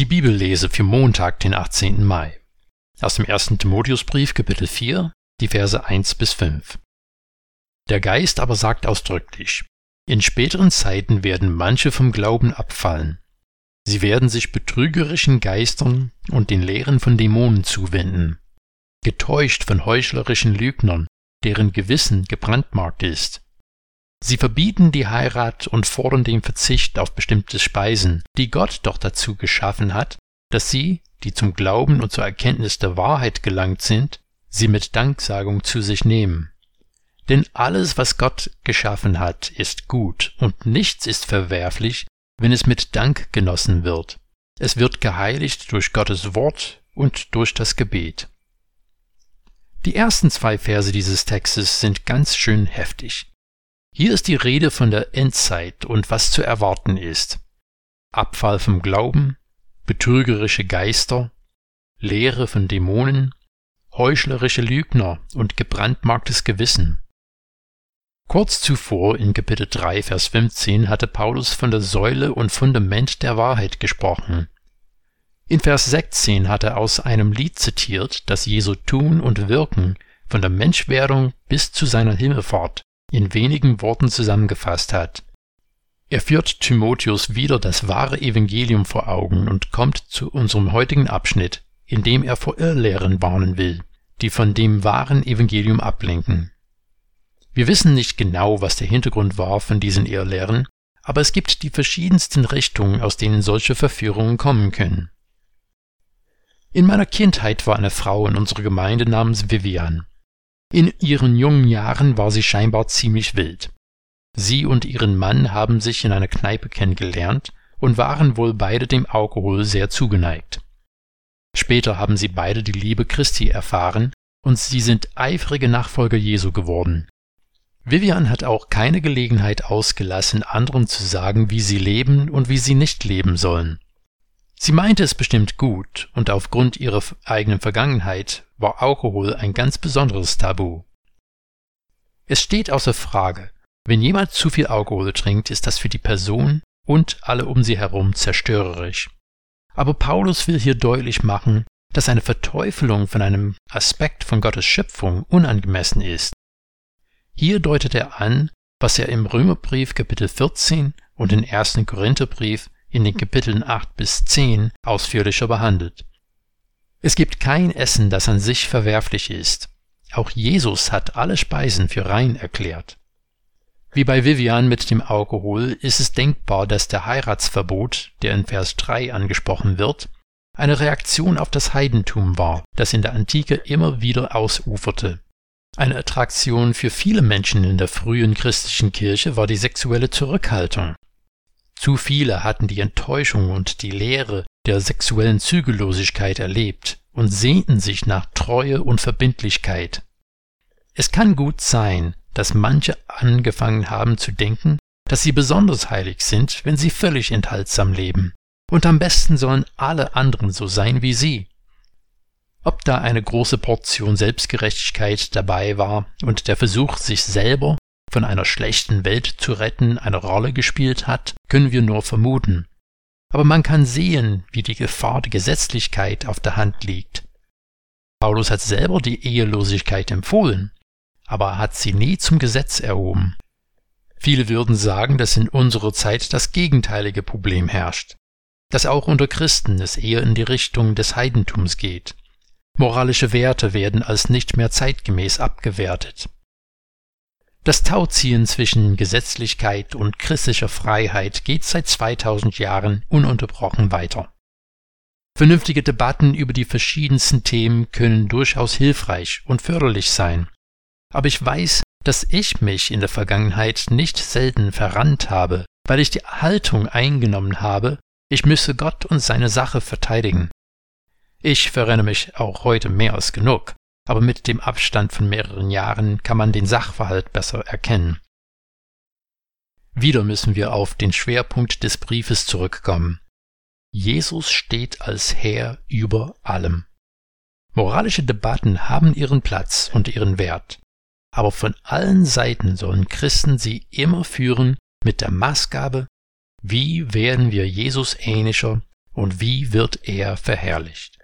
Die Bibellese für Montag, den 18. Mai. Aus dem 1. Timotheusbrief, Kapitel 4, die Verse 1 bis 5. Der Geist aber sagt ausdrücklich, in späteren Zeiten werden manche vom Glauben abfallen. Sie werden sich betrügerischen Geistern und den Lehren von Dämonen zuwenden, getäuscht von heuchlerischen Lügnern, deren Gewissen gebrandmarkt ist. Sie verbieten die Heirat und fordern den Verzicht auf bestimmte Speisen, die Gott doch dazu geschaffen hat, dass sie, die zum Glauben und zur Erkenntnis der Wahrheit gelangt sind, sie mit Danksagung zu sich nehmen. Denn alles, was Gott geschaffen hat, ist gut, und nichts ist verwerflich, wenn es mit Dank genossen wird. Es wird geheiligt durch Gottes Wort und durch das Gebet. Die ersten zwei Verse dieses Textes sind ganz schön heftig. Hier ist die Rede von der Endzeit und was zu erwarten ist. Abfall vom Glauben, betrügerische Geister, Lehre von Dämonen, heuchlerische Lügner und gebrandmarktes Gewissen. Kurz zuvor in Kapitel 3, Vers 15 hatte Paulus von der Säule und Fundament der Wahrheit gesprochen. In Vers 16 hat er aus einem Lied zitiert, das Jesu Tun und Wirken von der Menschwerdung bis zu seiner Himmelfahrt in wenigen Worten zusammengefasst hat. Er führt Timotheus wieder das wahre Evangelium vor Augen und kommt zu unserem heutigen Abschnitt, in dem er vor Irrlehren warnen will, die von dem wahren Evangelium ablenken. Wir wissen nicht genau, was der Hintergrund war von diesen Irrlehren, aber es gibt die verschiedensten Richtungen, aus denen solche Verführungen kommen können. In meiner Kindheit war eine Frau in unserer Gemeinde namens Vivian. In ihren jungen Jahren war sie scheinbar ziemlich wild. Sie und ihren Mann haben sich in einer Kneipe kennengelernt und waren wohl beide dem Alkohol sehr zugeneigt. Später haben sie beide die Liebe Christi erfahren und sie sind eifrige Nachfolger Jesu geworden. Vivian hat auch keine Gelegenheit ausgelassen, anderen zu sagen, wie sie leben und wie sie nicht leben sollen. Sie meinte es bestimmt gut, und aufgrund ihrer eigenen Vergangenheit war Alkohol ein ganz besonderes Tabu. Es steht außer Frage, wenn jemand zu viel Alkohol trinkt, ist das für die Person und alle um sie herum zerstörerisch. Aber Paulus will hier deutlich machen, dass eine Verteufelung von einem Aspekt von Gottes Schöpfung unangemessen ist. Hier deutet er an, was er im Römerbrief Kapitel 14 und im ersten Korintherbrief in den Kapiteln 8 bis 10 ausführlicher behandelt. Es gibt kein Essen, das an sich verwerflich ist. Auch Jesus hat alle Speisen für rein erklärt. Wie bei Vivian mit dem Alkohol ist es denkbar, dass der Heiratsverbot, der in Vers 3 angesprochen wird, eine Reaktion auf das Heidentum war, das in der Antike immer wieder ausuferte. Eine Attraktion für viele Menschen in der frühen christlichen Kirche war die sexuelle Zurückhaltung, zu viele hatten die Enttäuschung und die Leere der sexuellen Zügellosigkeit erlebt und sehnten sich nach Treue und Verbindlichkeit. Es kann gut sein, dass manche angefangen haben zu denken, dass sie besonders heilig sind, wenn sie völlig enthaltsam leben, und am besten sollen alle anderen so sein wie sie. Ob da eine große Portion Selbstgerechtigkeit dabei war und der Versuch, sich selber von einer schlechten Welt zu retten eine Rolle gespielt hat, können wir nur vermuten. Aber man kann sehen, wie die Gefahr der Gesetzlichkeit auf der Hand liegt. Paulus hat selber die Ehelosigkeit empfohlen, aber hat sie nie zum Gesetz erhoben. Viele würden sagen, dass in unserer Zeit das gegenteilige Problem herrscht, dass auch unter Christen es eher in die Richtung des Heidentums geht. Moralische Werte werden als nicht mehr zeitgemäß abgewertet. Das Tauziehen zwischen Gesetzlichkeit und christlicher Freiheit geht seit 2000 Jahren ununterbrochen weiter. Vernünftige Debatten über die verschiedensten Themen können durchaus hilfreich und förderlich sein. Aber ich weiß, dass ich mich in der Vergangenheit nicht selten verrannt habe, weil ich die Haltung eingenommen habe, ich müsse Gott und seine Sache verteidigen. Ich verrenne mich auch heute mehr als genug aber mit dem Abstand von mehreren Jahren kann man den Sachverhalt besser erkennen. Wieder müssen wir auf den Schwerpunkt des Briefes zurückkommen. Jesus steht als Herr über allem. Moralische Debatten haben ihren Platz und ihren Wert, aber von allen Seiten sollen Christen sie immer führen mit der Maßgabe, wie werden wir Jesus ähnlicher und wie wird er verherrlicht.